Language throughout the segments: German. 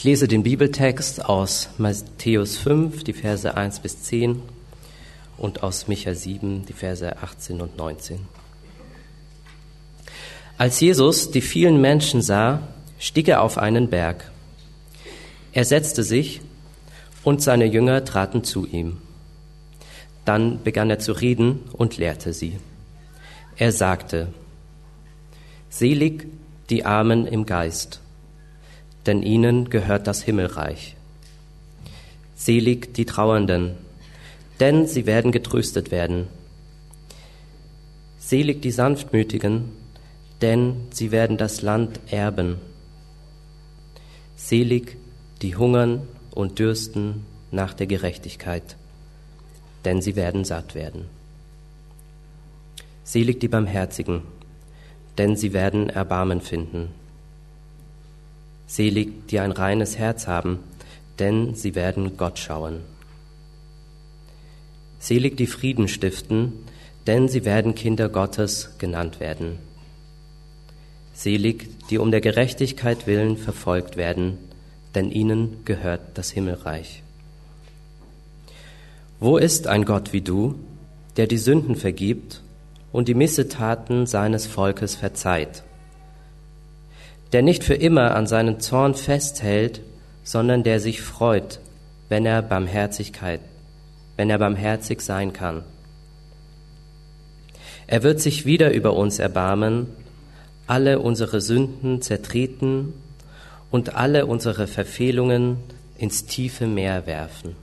Ich lese den Bibeltext aus Matthäus 5, die Verse 1 bis 10 und aus Micha 7, die Verse 18 und 19. Als Jesus die vielen Menschen sah, stieg er auf einen Berg. Er setzte sich und seine Jünger traten zu ihm. Dann begann er zu reden und lehrte sie. Er sagte, Selig die Armen im Geist, denn ihnen gehört das Himmelreich. Selig die Trauernden, denn sie werden getröstet werden. Selig die Sanftmütigen, denn sie werden das Land erben. Selig die hungern und dürsten nach der Gerechtigkeit, denn sie werden satt werden. Selig die Barmherzigen, denn sie werden Erbarmen finden. Selig die ein reines Herz haben, denn sie werden Gott schauen. Selig die Frieden stiften, denn sie werden Kinder Gottes genannt werden. Selig die um der Gerechtigkeit willen verfolgt werden, denn ihnen gehört das Himmelreich. Wo ist ein Gott wie du, der die Sünden vergibt und die Missetaten seines Volkes verzeiht, der nicht für immer an seinen Zorn festhält, sondern der sich freut, wenn er Barmherzigkeit, wenn er barmherzig sein kann. Er wird sich wieder über uns erbarmen, alle unsere Sünden zertreten und alle unsere Verfehlungen ins tiefe Meer werfen.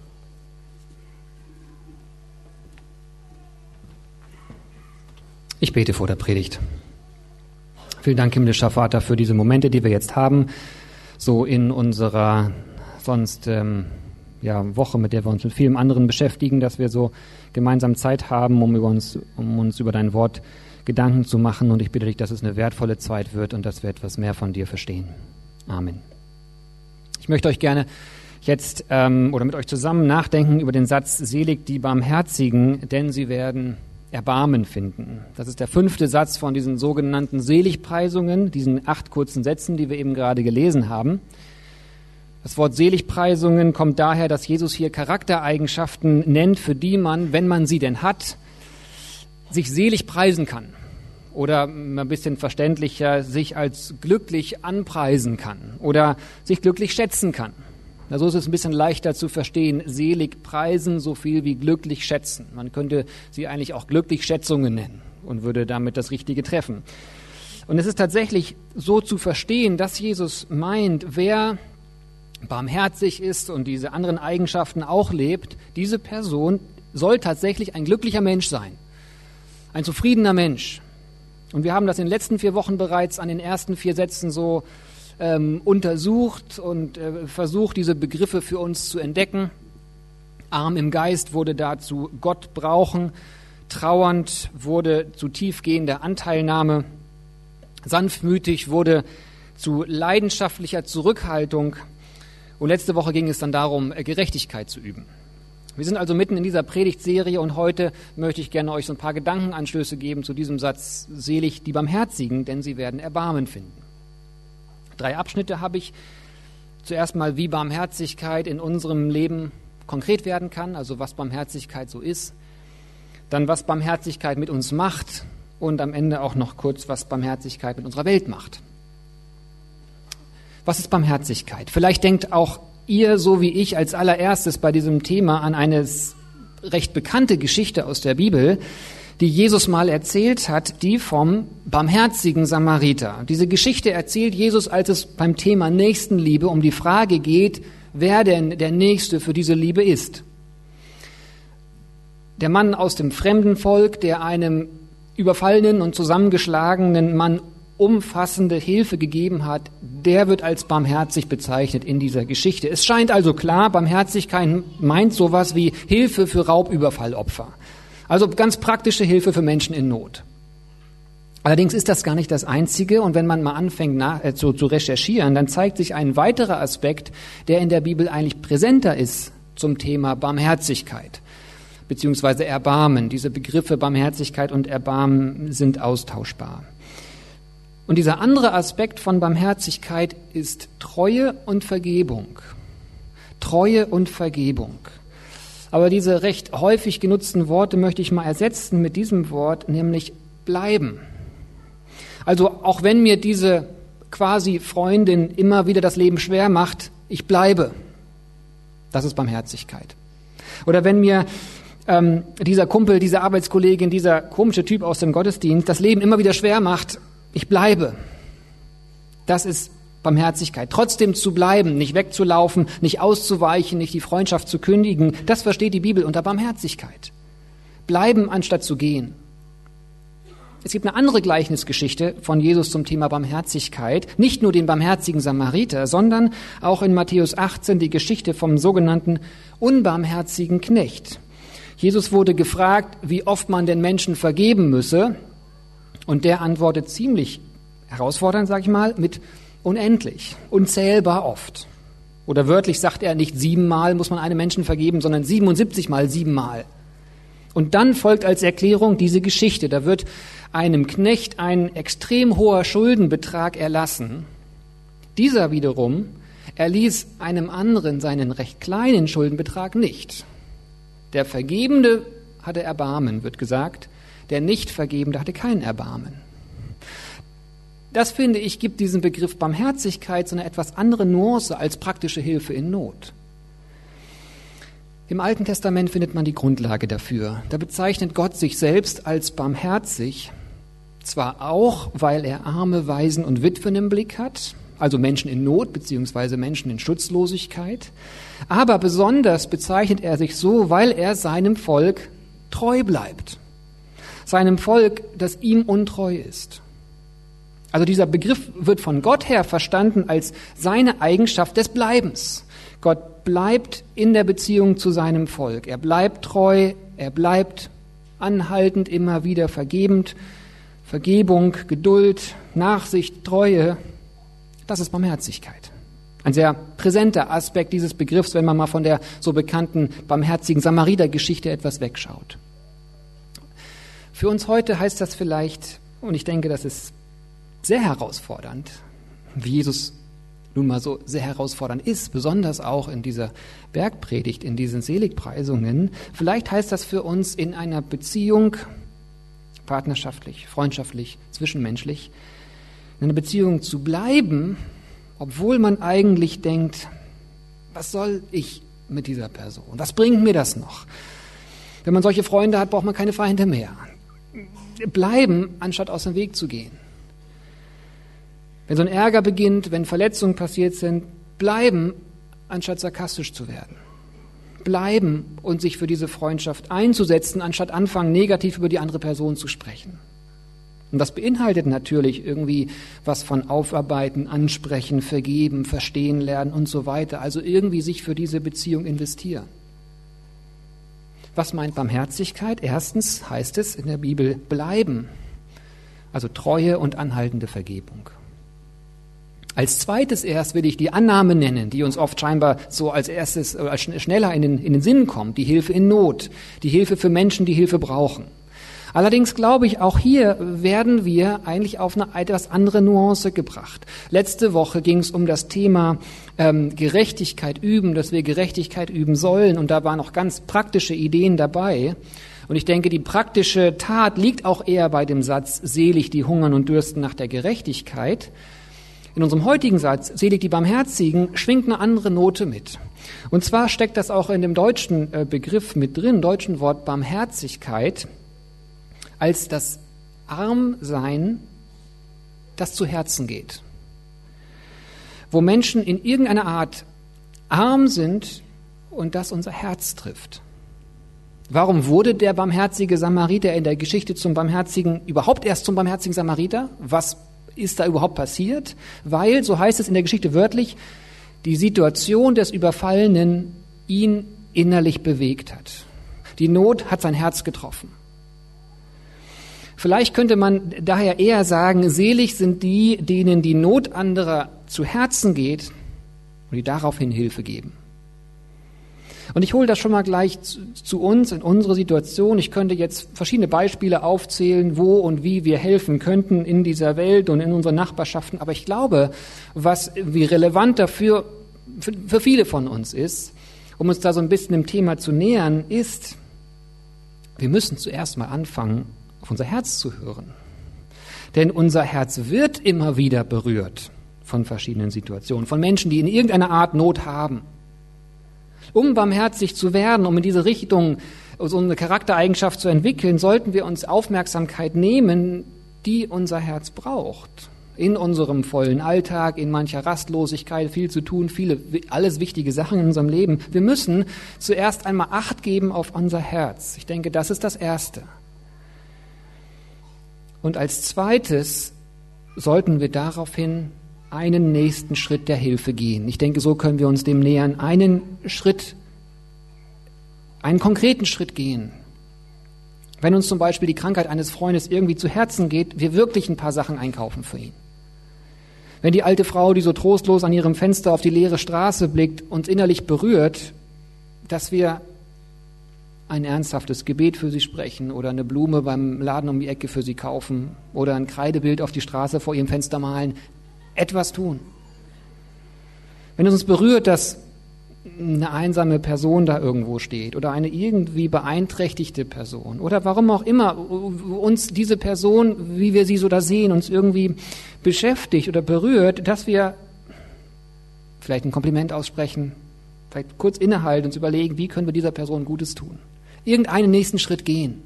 Ich bete vor der Predigt. Vielen Dank, himmlischer Vater, für diese Momente, die wir jetzt haben, so in unserer sonst ähm, ja, Woche, mit der wir uns mit vielem anderen beschäftigen, dass wir so gemeinsam Zeit haben, um, über uns, um uns über dein Wort Gedanken zu machen. Und ich bitte dich, dass es eine wertvolle Zeit wird und dass wir etwas mehr von dir verstehen. Amen. Ich möchte euch gerne jetzt ähm, oder mit euch zusammen nachdenken über den Satz, selig die Barmherzigen, denn sie werden Erbarmen finden. Das ist der fünfte Satz von diesen sogenannten Seligpreisungen, diesen acht kurzen Sätzen, die wir eben gerade gelesen haben. Das Wort Seligpreisungen kommt daher, dass Jesus hier Charaktereigenschaften nennt, für die man, wenn man sie denn hat, sich selig preisen kann. Oder ein bisschen verständlicher, sich als glücklich anpreisen kann oder sich glücklich schätzen kann. Na, so ist es ein bisschen leichter zu verstehen. Selig preisen, so viel wie glücklich schätzen. Man könnte sie eigentlich auch glücklich Schätzungen nennen und würde damit das Richtige treffen. Und es ist tatsächlich so zu verstehen, dass Jesus meint, wer barmherzig ist und diese anderen Eigenschaften auch lebt, diese Person soll tatsächlich ein glücklicher Mensch sein. Ein zufriedener Mensch. Und wir haben das in den letzten vier Wochen bereits an den ersten vier Sätzen so ähm, untersucht und äh, versucht, diese Begriffe für uns zu entdecken. Arm im Geist wurde dazu Gott brauchen, trauernd wurde zu tiefgehender Anteilnahme, sanftmütig wurde zu leidenschaftlicher Zurückhaltung und letzte Woche ging es dann darum, äh, Gerechtigkeit zu üben. Wir sind also mitten in dieser Predigtserie und heute möchte ich gerne euch so ein paar Gedankenanstöße geben zu diesem Satz, selig die Barmherzigen, denn sie werden Erbarmen finden. Drei Abschnitte habe ich. Zuerst mal, wie Barmherzigkeit in unserem Leben konkret werden kann, also was Barmherzigkeit so ist. Dann, was Barmherzigkeit mit uns macht und am Ende auch noch kurz, was Barmherzigkeit mit unserer Welt macht. Was ist Barmherzigkeit? Vielleicht denkt auch ihr, so wie ich, als allererstes bei diesem Thema an eine recht bekannte Geschichte aus der Bibel, die Jesus mal erzählt hat, die vom barmherzigen Samariter. Diese Geschichte erzählt Jesus, als es beim Thema Nächstenliebe um die Frage geht, wer denn der Nächste für diese Liebe ist. Der Mann aus dem fremden Volk, der einem überfallenen und zusammengeschlagenen Mann umfassende Hilfe gegeben hat, der wird als barmherzig bezeichnet in dieser Geschichte. Es scheint also klar, Barmherzigkeit meint sowas wie Hilfe für Raubüberfallopfer. Also ganz praktische Hilfe für Menschen in Not. Allerdings ist das gar nicht das Einzige und wenn man mal anfängt nach, äh, zu, zu recherchieren, dann zeigt sich ein weiterer Aspekt, der in der Bibel eigentlich präsenter ist zum Thema Barmherzigkeit beziehungsweise Erbarmen. Diese Begriffe Barmherzigkeit und Erbarmen sind austauschbar. Und dieser andere Aspekt von Barmherzigkeit ist Treue und Vergebung. Treue und Vergebung. Aber diese recht häufig genutzten Worte möchte ich mal ersetzen mit diesem Wort, nämlich bleiben. Also auch wenn mir diese quasi Freundin immer wieder das Leben schwer macht, ich bleibe. Das ist Barmherzigkeit. Oder wenn mir ähm, dieser Kumpel, diese Arbeitskollegin, dieser komische Typ aus dem Gottesdienst das Leben immer wieder schwer macht, ich bleibe. Das ist Barmherzigkeit. Trotzdem zu bleiben, nicht wegzulaufen, nicht auszuweichen, nicht die Freundschaft zu kündigen, das versteht die Bibel unter Barmherzigkeit. Bleiben anstatt zu gehen. Es gibt eine andere Gleichnisgeschichte von Jesus zum Thema Barmherzigkeit, nicht nur den barmherzigen Samariter, sondern auch in Matthäus 18 die Geschichte vom sogenannten unbarmherzigen Knecht. Jesus wurde gefragt, wie oft man den Menschen vergeben müsse, und der antwortet ziemlich herausfordernd, sag ich mal, mit unendlich, unzählbar oft. Oder wörtlich sagt er nicht siebenmal muss man einem Menschen vergeben, sondern 77 mal siebenmal. Und dann folgt als Erklärung diese Geschichte. Da wird einem Knecht ein extrem hoher Schuldenbetrag erlassen. Dieser wiederum erließ einem anderen seinen recht kleinen Schuldenbetrag nicht. Der Vergebende hatte Erbarmen, wird gesagt, der Nichtvergebende hatte kein Erbarmen. Das finde ich, gibt diesem Begriff Barmherzigkeit so eine etwas andere Nuance als praktische Hilfe in Not. Im Alten Testament findet man die Grundlage dafür. Da bezeichnet Gott sich selbst als barmherzig, zwar auch, weil er arme Waisen und Witwen im Blick hat, also Menschen in Not beziehungsweise Menschen in Schutzlosigkeit, aber besonders bezeichnet er sich so, weil er seinem Volk treu bleibt. Seinem Volk, das ihm untreu ist. Also dieser Begriff wird von Gott her verstanden als seine Eigenschaft des Bleibens. Gott bleibt in der Beziehung zu seinem Volk. Er bleibt treu, er bleibt anhaltend, immer wieder vergebend. Vergebung, Geduld, Nachsicht, Treue, das ist Barmherzigkeit. Ein sehr präsenter Aspekt dieses Begriffs, wenn man mal von der so bekannten barmherzigen Samariter-Geschichte etwas wegschaut. Für uns heute heißt das vielleicht, und ich denke, das ist sehr herausfordernd, wie Jesus nun mal so sehr herausfordernd ist, besonders auch in dieser Bergpredigt, in diesen Seligpreisungen. Vielleicht heißt das für uns in einer Beziehung, partnerschaftlich, freundschaftlich, zwischenmenschlich, in einer Beziehung zu bleiben, obwohl man eigentlich denkt, was soll ich mit dieser Person? Was bringt mir das noch? Wenn man solche Freunde hat, braucht man keine Feinde mehr. Bleiben, anstatt aus dem Weg zu gehen. Wenn so ein Ärger beginnt, wenn Verletzungen passiert sind, bleiben, anstatt sarkastisch zu werden. Bleiben und sich für diese Freundschaft einzusetzen, anstatt anfangen, negativ über die andere Person zu sprechen. Und das beinhaltet natürlich irgendwie was von Aufarbeiten, Ansprechen, Vergeben, Verstehen lernen und so weiter. Also irgendwie sich für diese Beziehung investieren. Was meint Barmherzigkeit? Erstens heißt es in der Bibel bleiben. Also Treue und anhaltende Vergebung. Als zweites erst will ich die Annahme nennen, die uns oft scheinbar so als erstes, äh, als schneller in den, in den Sinn kommt, die Hilfe in Not, die Hilfe für Menschen, die Hilfe brauchen. Allerdings glaube ich, auch hier werden wir eigentlich auf eine etwas andere Nuance gebracht. Letzte Woche ging es um das Thema ähm, Gerechtigkeit üben, dass wir Gerechtigkeit üben sollen, und da waren noch ganz praktische Ideen dabei. Und ich denke, die praktische Tat liegt auch eher bei dem Satz, selig die hungern und dürsten nach der Gerechtigkeit. In unserem heutigen Satz, selig die Barmherzigen, schwingt eine andere Note mit. Und zwar steckt das auch in dem deutschen äh, Begriff mit drin, deutschen Wort Barmherzigkeit, als das Armsein, das zu Herzen geht. Wo Menschen in irgendeiner Art arm sind und das unser Herz trifft. Warum wurde der barmherzige Samariter in der Geschichte zum barmherzigen, überhaupt erst zum barmherzigen Samariter? Was ist da überhaupt passiert? Weil, so heißt es in der Geschichte wörtlich, die Situation des Überfallenen ihn innerlich bewegt hat. Die Not hat sein Herz getroffen. Vielleicht könnte man daher eher sagen, selig sind die, denen die Not anderer zu Herzen geht und die daraufhin Hilfe geben. Und ich hole das schon mal gleich zu, zu, uns in unsere Situation. Ich könnte jetzt verschiedene Beispiele aufzählen, wo und wie wir helfen könnten in dieser Welt und in unseren Nachbarschaften. Aber ich glaube, was wie relevant dafür für, für viele von uns ist, um uns da so ein bisschen dem Thema zu nähern, ist, wir müssen zuerst mal anfangen, auf unser Herz zu hören. Denn unser Herz wird immer wieder berührt von verschiedenen Situationen, von Menschen, die in irgendeiner Art Not haben. Um barmherzig zu werden, um in diese Richtung so eine Charaktereigenschaft zu entwickeln, sollten wir uns Aufmerksamkeit nehmen, die unser Herz braucht. In unserem vollen Alltag, in mancher Rastlosigkeit, viel zu tun, viele, alles wichtige Sachen in unserem Leben. Wir müssen zuerst einmal Acht geben auf unser Herz. Ich denke, das ist das Erste. Und als zweites sollten wir daraufhin einen nächsten Schritt der Hilfe gehen. Ich denke, so können wir uns dem nähern. Einen Schritt, einen konkreten Schritt gehen. Wenn uns zum Beispiel die Krankheit eines Freundes irgendwie zu Herzen geht, wir wirklich ein paar Sachen einkaufen für ihn. Wenn die alte Frau, die so trostlos an ihrem Fenster auf die leere Straße blickt, uns innerlich berührt, dass wir ein ernsthaftes Gebet für sie sprechen oder eine Blume beim Laden um die Ecke für sie kaufen oder ein Kreidebild auf die Straße vor ihrem Fenster malen, etwas tun. Wenn es uns berührt, dass eine einsame Person da irgendwo steht oder eine irgendwie beeinträchtigte Person oder warum auch immer uns diese Person, wie wir sie so da sehen, uns irgendwie beschäftigt oder berührt, dass wir vielleicht ein Kompliment aussprechen, vielleicht kurz innehalten, uns überlegen, wie können wir dieser Person Gutes tun irgendeinen nächsten Schritt gehen.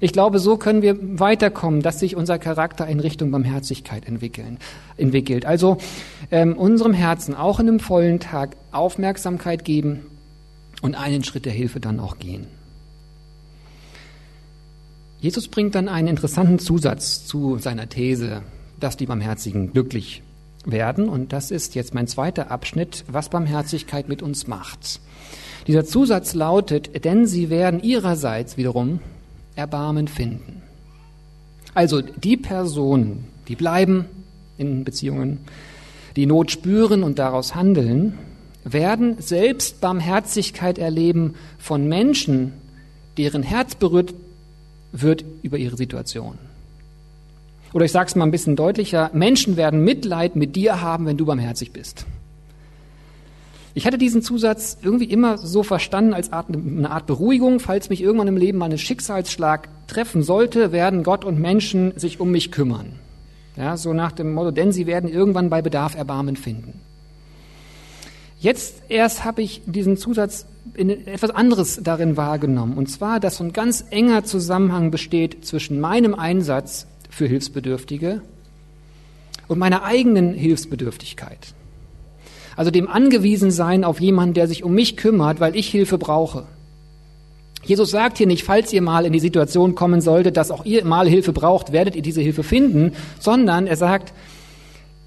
Ich glaube, so können wir weiterkommen, dass sich unser Charakter in Richtung Barmherzigkeit entwickeln, entwickelt. Also ähm, unserem Herzen auch in einem vollen Tag Aufmerksamkeit geben und einen Schritt der Hilfe dann auch gehen. Jesus bringt dann einen interessanten Zusatz zu seiner These, dass die Barmherzigen glücklich werden. Und das ist jetzt mein zweiter Abschnitt, was Barmherzigkeit mit uns macht. Dieser Zusatz lautet, denn sie werden ihrerseits wiederum Erbarmen finden. Also die Personen, die bleiben in Beziehungen, die Not spüren und daraus handeln, werden selbst Barmherzigkeit erleben von Menschen, deren Herz berührt wird über ihre Situation. Oder ich sage es mal ein bisschen deutlicher, Menschen werden Mitleid mit dir haben, wenn du barmherzig bist. Ich hatte diesen Zusatz irgendwie immer so verstanden als Art, eine Art Beruhigung, falls mich irgendwann im Leben mal ein Schicksalsschlag treffen sollte, werden Gott und Menschen sich um mich kümmern. Ja, so nach dem Motto, denn sie werden irgendwann bei Bedarf Erbarmen finden. Jetzt erst habe ich diesen Zusatz in etwas anderes darin wahrgenommen. Und zwar, dass so ein ganz enger Zusammenhang besteht zwischen meinem Einsatz für Hilfsbedürftige und meiner eigenen Hilfsbedürftigkeit. Also dem angewiesen sein auf jemanden, der sich um mich kümmert, weil ich Hilfe brauche. Jesus sagt hier nicht, falls ihr mal in die Situation kommen solltet, dass auch ihr mal Hilfe braucht, werdet ihr diese Hilfe finden, sondern er sagt,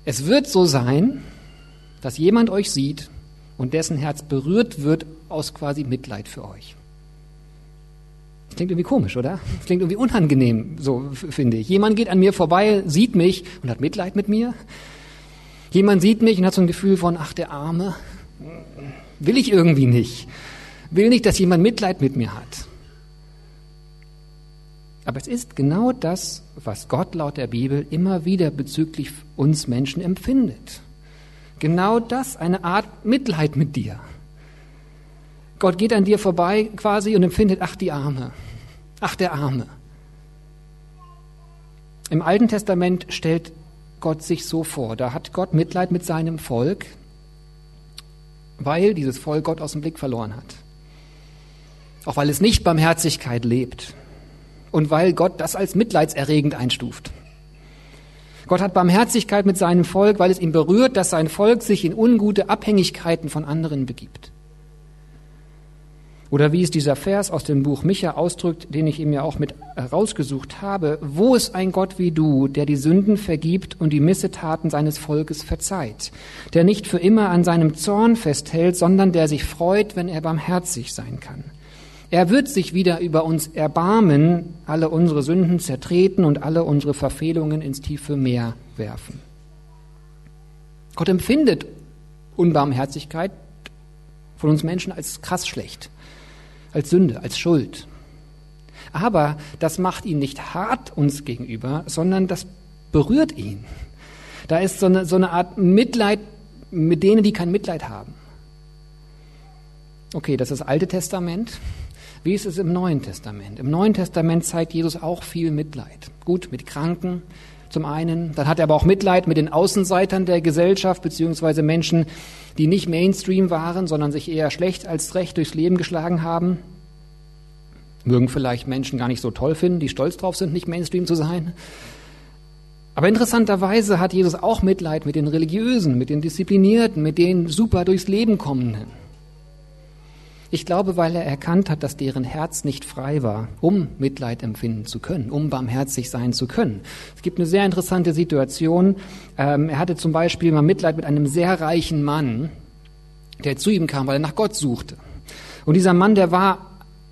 es wird so sein, dass jemand euch sieht und dessen Herz berührt wird aus quasi Mitleid für euch. Das klingt irgendwie komisch, oder? Das klingt irgendwie unangenehm, so finde ich. Jemand geht an mir vorbei, sieht mich und hat Mitleid mit mir. Jemand sieht mich und hat so ein Gefühl von, ach, der Arme, will ich irgendwie nicht. Will nicht, dass jemand Mitleid mit mir hat. Aber es ist genau das, was Gott laut der Bibel immer wieder bezüglich uns Menschen empfindet. Genau das, eine Art Mitleid mit dir. Gott geht an dir vorbei quasi und empfindet, ach die Arme, ach der Arme. Im Alten Testament stellt Gott sich so vor. Da hat Gott Mitleid mit seinem Volk, weil dieses Volk Gott aus dem Blick verloren hat. Auch weil es nicht Barmherzigkeit lebt und weil Gott das als mitleidserregend einstuft. Gott hat Barmherzigkeit mit seinem Volk, weil es ihn berührt, dass sein Volk sich in ungute Abhängigkeiten von anderen begibt. Oder wie es dieser Vers aus dem Buch Micha ausdrückt, den ich ihm ja auch mit herausgesucht habe, wo ist ein Gott wie du, der die Sünden vergibt und die Missetaten seines Volkes verzeiht, der nicht für immer an seinem Zorn festhält, sondern der sich freut, wenn er barmherzig sein kann. Er wird sich wieder über uns erbarmen, alle unsere Sünden zertreten und alle unsere Verfehlungen ins tiefe Meer werfen. Gott empfindet Unbarmherzigkeit von uns Menschen als krass schlecht, als Sünde, als Schuld. Aber das macht ihn nicht hart uns gegenüber, sondern das berührt ihn. Da ist so eine, so eine Art Mitleid mit denen, die kein Mitleid haben. Okay, das ist das Alte Testament. Wie ist es im Neuen Testament? Im Neuen Testament zeigt Jesus auch viel Mitleid. Gut, mit Kranken zum einen. Dann hat er aber auch Mitleid mit den Außenseitern der Gesellschaft, beziehungsweise Menschen, die nicht Mainstream waren, sondern sich eher schlecht als recht durchs Leben geschlagen haben. Mögen vielleicht Menschen gar nicht so toll finden, die stolz drauf sind, nicht Mainstream zu sein. Aber interessanterweise hat Jesus auch Mitleid mit den Religiösen, mit den Disziplinierten, mit den super durchs Leben kommenden. Ich glaube, weil er erkannt hat, dass deren Herz nicht frei war, um Mitleid empfinden zu können, um barmherzig sein zu können. Es gibt eine sehr interessante Situation. Ähm, er hatte zum Beispiel mal Mitleid mit einem sehr reichen Mann, der zu ihm kam, weil er nach Gott suchte. Und dieser Mann, der war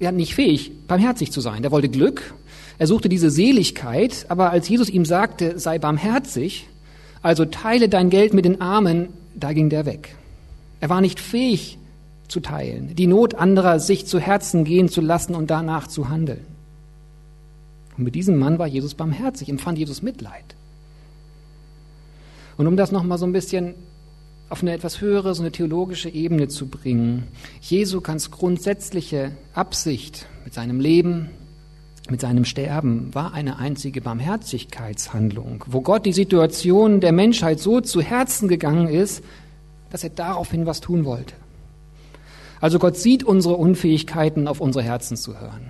ja nicht fähig, barmherzig zu sein. Der wollte Glück, er suchte diese Seligkeit, aber als Jesus ihm sagte, sei barmherzig, also teile dein Geld mit den Armen, da ging der weg. Er war nicht fähig, zu teilen, die Not anderer sich zu Herzen gehen zu lassen und danach zu handeln. Und mit diesem Mann war Jesus barmherzig, empfand Jesus Mitleid. Und um das nochmal so ein bisschen auf eine etwas höhere, so eine theologische Ebene zu bringen, Jesu ganz grundsätzliche Absicht mit seinem Leben, mit seinem Sterben war eine einzige Barmherzigkeitshandlung, wo Gott die Situation der Menschheit so zu Herzen gegangen ist, dass er daraufhin was tun wollte. Also Gott sieht unsere Unfähigkeiten, auf unsere Herzen zu hören,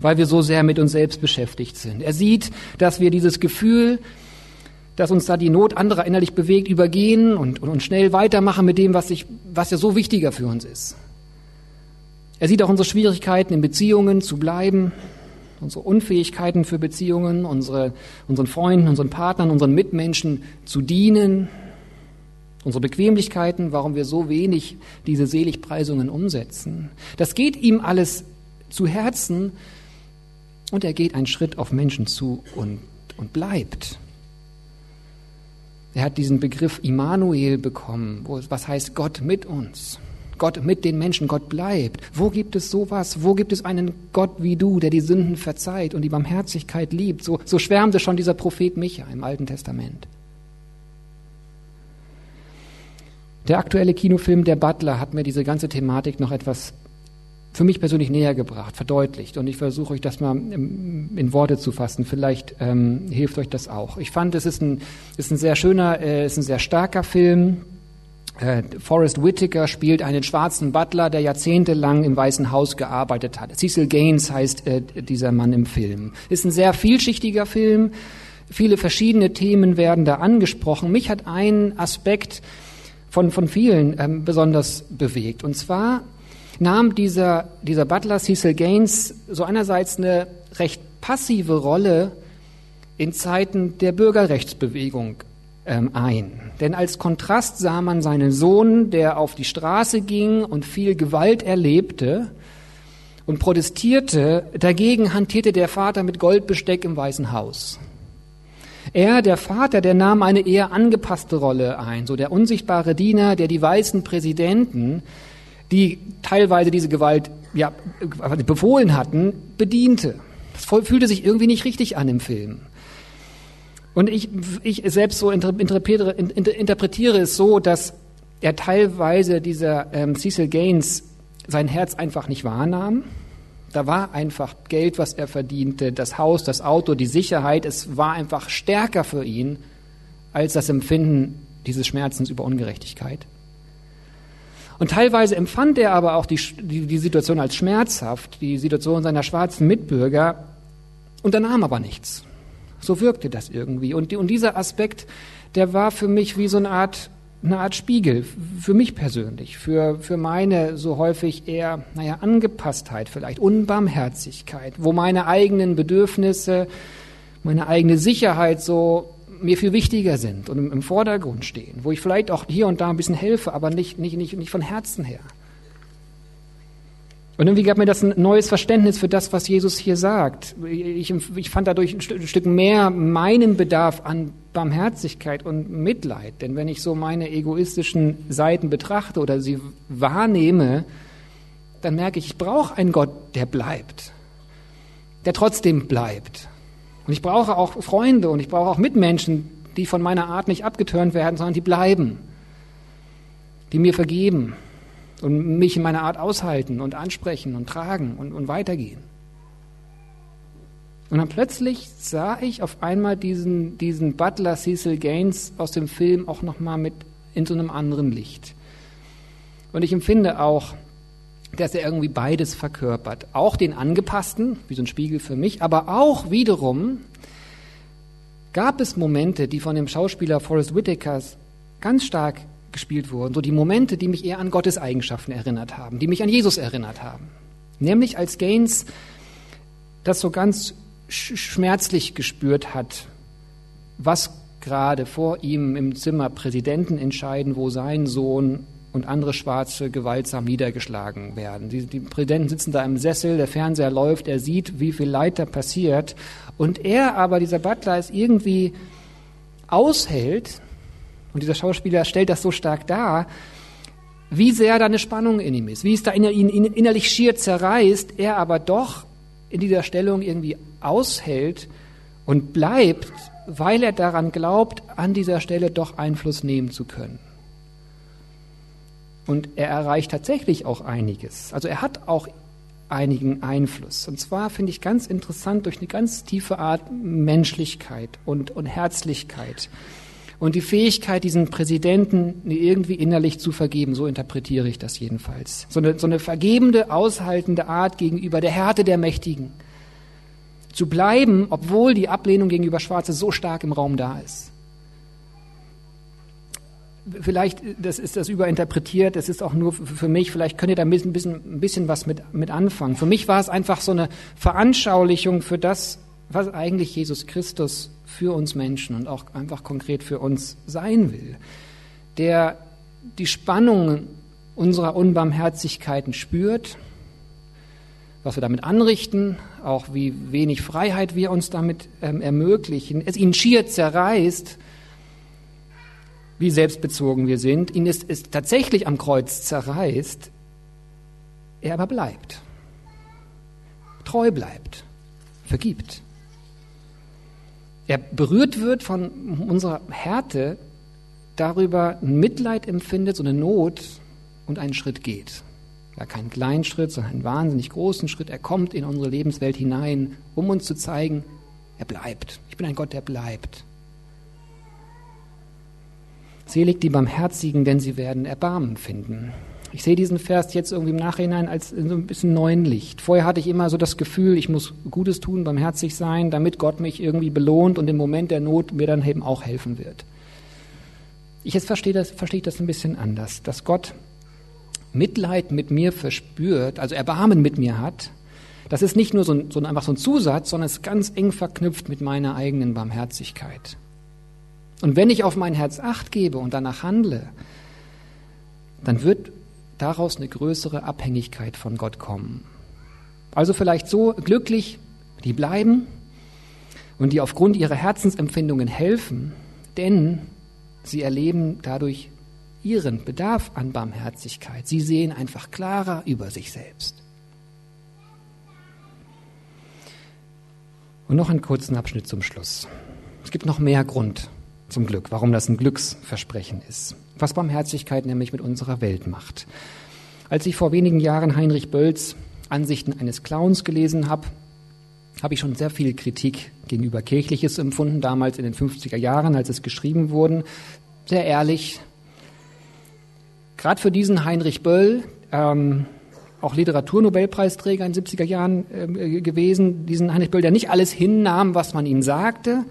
weil wir so sehr mit uns selbst beschäftigt sind. Er sieht, dass wir dieses Gefühl, dass uns da die Not anderer innerlich bewegt, übergehen und, und, und schnell weitermachen mit dem, was, ich, was ja so wichtiger für uns ist. Er sieht auch unsere Schwierigkeiten in Beziehungen zu bleiben, unsere Unfähigkeiten für Beziehungen, unsere, unseren Freunden, unseren Partnern, unseren Mitmenschen zu dienen, unsere Bequemlichkeiten, warum wir so wenig diese Seligpreisungen umsetzen. Das geht ihm alles zu Herzen und er geht einen Schritt auf Menschen zu und, und bleibt. Er hat diesen Begriff Immanuel bekommen, wo, was heißt Gott mit uns. Gott mit den Menschen, Gott bleibt. Wo gibt es sowas? Wo gibt es einen Gott wie du, der die Sünden verzeiht und die Barmherzigkeit liebt? So, so schwärmte schon dieser Prophet Micha im Alten Testament. Der aktuelle Kinofilm Der Butler hat mir diese ganze Thematik noch etwas für mich persönlich näher gebracht, verdeutlicht. Und ich versuche euch das mal in Worte zu fassen. Vielleicht ähm, hilft euch das auch. Ich fand, es ist ein, ist ein sehr schöner, äh, ist ein sehr starker Film. Äh, Forrest Whitaker spielt einen schwarzen Butler, der jahrzehntelang im Weißen Haus gearbeitet hat. Cecil Gaines heißt äh, dieser Mann im Film. Ist ein sehr vielschichtiger Film. Viele verschiedene Themen werden da angesprochen. Mich hat ein Aspekt von, von vielen ähm, besonders bewegt. Und zwar nahm dieser, dieser Butler Cecil Gaines so einerseits eine recht passive Rolle in Zeiten der Bürgerrechtsbewegung ähm, ein. Denn als Kontrast sah man seinen Sohn, der auf die Straße ging und viel Gewalt erlebte und protestierte. Dagegen hantierte der Vater mit Goldbesteck im Weißen Haus. Er, der Vater, der nahm eine eher angepasste Rolle ein, so der unsichtbare Diener, der die weißen Präsidenten, die teilweise diese Gewalt ja, befohlen hatten, bediente. Das fühlte sich irgendwie nicht richtig an im Film. Und ich, ich selbst so interpretiere, interpretiere es so, dass er teilweise dieser ähm, Cecil Gaines sein Herz einfach nicht wahrnahm da war einfach Geld, was er verdiente, das Haus, das Auto, die Sicherheit. Es war einfach stärker für ihn als das Empfinden dieses Schmerzens über Ungerechtigkeit. Und teilweise empfand er aber auch die, die, die Situation als schmerzhaft, die Situation seiner schwarzen Mitbürger, unternahm aber nichts. So wirkte das irgendwie. Und, und dieser Aspekt, der war für mich wie so eine Art eine Art Spiegel für mich persönlich, für, für meine so häufig eher, naja, Angepasstheit vielleicht, Unbarmherzigkeit, wo meine eigenen Bedürfnisse, meine eigene Sicherheit so mir viel wichtiger sind und im, Vordergrund stehen, wo ich vielleicht auch hier und da ein bisschen helfe, aber nicht, nicht, nicht, nicht von Herzen her. Und irgendwie gab mir das ein neues Verständnis für das, was Jesus hier sagt. Ich, ich fand dadurch ein Stück mehr meinen Bedarf an Barmherzigkeit und Mitleid. Denn wenn ich so meine egoistischen Seiten betrachte oder sie wahrnehme, dann merke ich, ich brauche einen Gott, der bleibt, der trotzdem bleibt. Und ich brauche auch Freunde und ich brauche auch Mitmenschen, die von meiner Art nicht abgeturnt werden, sondern die bleiben, die mir vergeben und mich in meiner Art aushalten und ansprechen und tragen und, und weitergehen. Und dann plötzlich sah ich auf einmal diesen, diesen Butler Cecil Gaines aus dem Film auch nochmal mit in so einem anderen Licht. Und ich empfinde auch, dass er irgendwie beides verkörpert. Auch den angepassten, wie so ein Spiegel für mich, aber auch wiederum gab es Momente, die von dem Schauspieler Forrest Whitaker ganz stark gespielt wurden, so die Momente, die mich eher an Gottes Eigenschaften erinnert haben, die mich an Jesus erinnert haben. Nämlich als Gaines das so ganz schmerzlich gespürt hat, was gerade vor ihm im Zimmer Präsidenten entscheiden, wo sein Sohn und andere Schwarze gewaltsam niedergeschlagen werden. Die, die Präsidenten sitzen da im Sessel, der Fernseher läuft, er sieht, wie viel Leid da passiert. Und er aber, dieser Butler, es irgendwie aushält, und dieser Schauspieler stellt das so stark dar, wie sehr da eine Spannung in ihm ist, wie es da ihn innerlich schier zerreißt, er aber doch in dieser Stellung irgendwie aushält und bleibt, weil er daran glaubt, an dieser Stelle doch Einfluss nehmen zu können. Und er erreicht tatsächlich auch einiges. Also er hat auch einigen Einfluss. Und zwar finde ich ganz interessant durch eine ganz tiefe Art Menschlichkeit und, und Herzlichkeit. Und die Fähigkeit, diesen Präsidenten irgendwie innerlich zu vergeben, so interpretiere ich das jedenfalls. So eine, so eine vergebende, aushaltende Art gegenüber der Härte der Mächtigen. Zu bleiben, obwohl die Ablehnung gegenüber Schwarze so stark im Raum da ist vielleicht das ist das überinterpretiert, das ist auch nur für mich, vielleicht könnt ihr da ein bisschen, ein bisschen was mit, mit anfangen. Für mich war es einfach so eine Veranschaulichung für das, was eigentlich Jesus Christus für uns Menschen und auch einfach konkret für uns sein will, der die Spannung unserer Unbarmherzigkeiten spürt, was wir damit anrichten, auch wie wenig Freiheit wir uns damit ähm, ermöglichen, es ihn schier zerreißt, wie selbstbezogen wir sind, ihn ist, ist tatsächlich am Kreuz zerreißt, er aber bleibt, treu bleibt, vergibt. Er berührt wird von unserer Härte, darüber Mitleid empfindet, so eine Not und einen Schritt geht. Ja, keinen kleinen Schritt, sondern einen wahnsinnig großen Schritt. Er kommt in unsere Lebenswelt hinein, um uns zu zeigen, er bleibt. Ich bin ein Gott, der bleibt. Selig die Barmherzigen, denn sie werden Erbarmen finden. Ich sehe diesen Vers jetzt irgendwie im Nachhinein als in so ein bisschen neuen Licht. Vorher hatte ich immer so das Gefühl, ich muss Gutes tun, barmherzig sein, damit Gott mich irgendwie belohnt und im Moment der Not mir dann eben auch helfen wird. Ich jetzt verstehe das, verstehe ich das ein bisschen anders, dass Gott Mitleid mit mir verspürt, also Erbarmen mit mir hat. Das ist nicht nur so, ein, so ein, einfach so ein Zusatz, sondern es ist ganz eng verknüpft mit meiner eigenen Barmherzigkeit. Und wenn ich auf mein Herz acht gebe und danach handle, dann wird daraus eine größere Abhängigkeit von Gott kommen. Also vielleicht so glücklich, die bleiben und die aufgrund ihrer Herzensempfindungen helfen, denn sie erleben dadurch ihren Bedarf an Barmherzigkeit. Sie sehen einfach klarer über sich selbst. Und noch einen kurzen Abschnitt zum Schluss. Es gibt noch mehr Grund, zum Glück, warum das ein Glücksversprechen ist. Was Barmherzigkeit nämlich mit unserer Welt macht. Als ich vor wenigen Jahren Heinrich Bölls Ansichten eines Clowns gelesen habe, habe ich schon sehr viel Kritik gegenüber Kirchliches empfunden, damals in den 50er Jahren, als es geschrieben wurde. Sehr ehrlich. Gerade für diesen Heinrich Böll, ähm, auch Literaturnobelpreisträger in den 70er Jahren äh, gewesen, diesen Heinrich Böll, der nicht alles hinnahm, was man ihm sagte,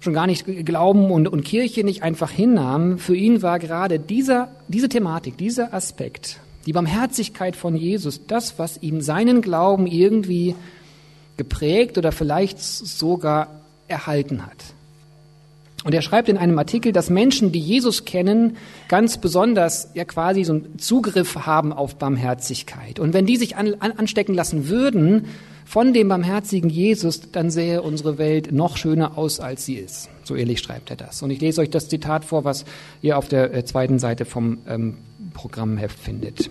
schon gar nicht Glauben und, und Kirche nicht einfach hinnahmen, für ihn war gerade dieser, diese Thematik, dieser Aspekt, die Barmherzigkeit von Jesus, das, was ihm seinen Glauben irgendwie geprägt oder vielleicht sogar erhalten hat. Und er schreibt in einem Artikel, dass Menschen, die Jesus kennen, ganz besonders ja quasi so einen Zugriff haben auf Barmherzigkeit. Und wenn die sich an, an, anstecken lassen würden von dem barmherzigen Jesus, dann sähe unsere Welt noch schöner aus, als sie ist. So ehrlich schreibt er das. Und ich lese euch das Zitat vor, was ihr auf der äh, zweiten Seite vom ähm, Programmheft findet.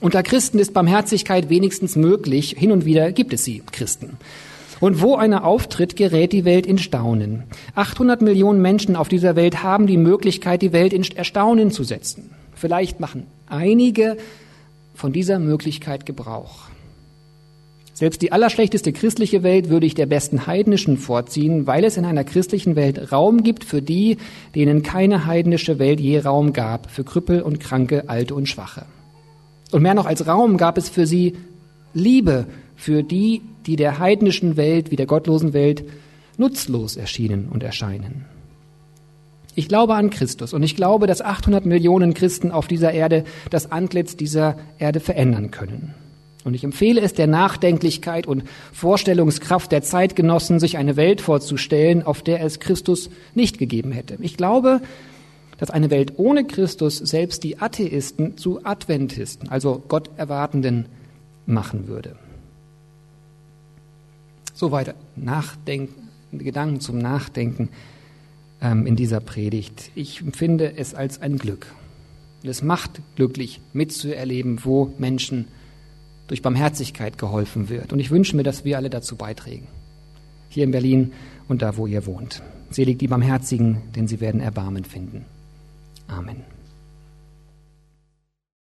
Unter Christen ist Barmherzigkeit wenigstens möglich. Hin und wieder gibt es sie, Christen. Und wo einer auftritt, gerät die Welt in Staunen. 800 Millionen Menschen auf dieser Welt haben die Möglichkeit, die Welt in Erstaunen zu setzen. Vielleicht machen einige von dieser Möglichkeit Gebrauch. Selbst die allerschlechteste christliche Welt würde ich der besten heidnischen vorziehen, weil es in einer christlichen Welt Raum gibt für die, denen keine heidnische Welt je Raum gab, für Krüppel und Kranke, Alte und Schwache. Und mehr noch als Raum gab es für sie Liebe, für die, die der heidnischen Welt wie der gottlosen Welt nutzlos erschienen und erscheinen. Ich glaube an Christus und ich glaube, dass 800 Millionen Christen auf dieser Erde das Antlitz dieser Erde verändern können. Und ich empfehle es der Nachdenklichkeit und Vorstellungskraft der Zeitgenossen, sich eine Welt vorzustellen, auf der es Christus nicht gegeben hätte. Ich glaube, dass eine Welt ohne Christus selbst die Atheisten zu Adventisten, also Gott erwartenden, machen würde. So weiter. Nachdenken, Gedanken zum Nachdenken ähm, in dieser Predigt. Ich empfinde es als ein Glück. es macht glücklich, mitzuerleben, wo Menschen durch Barmherzigkeit geholfen wird. Und ich wünsche mir, dass wir alle dazu beitragen. Hier in Berlin und da, wo ihr wohnt. Selig die Barmherzigen, denn sie werden Erbarmen finden. Amen.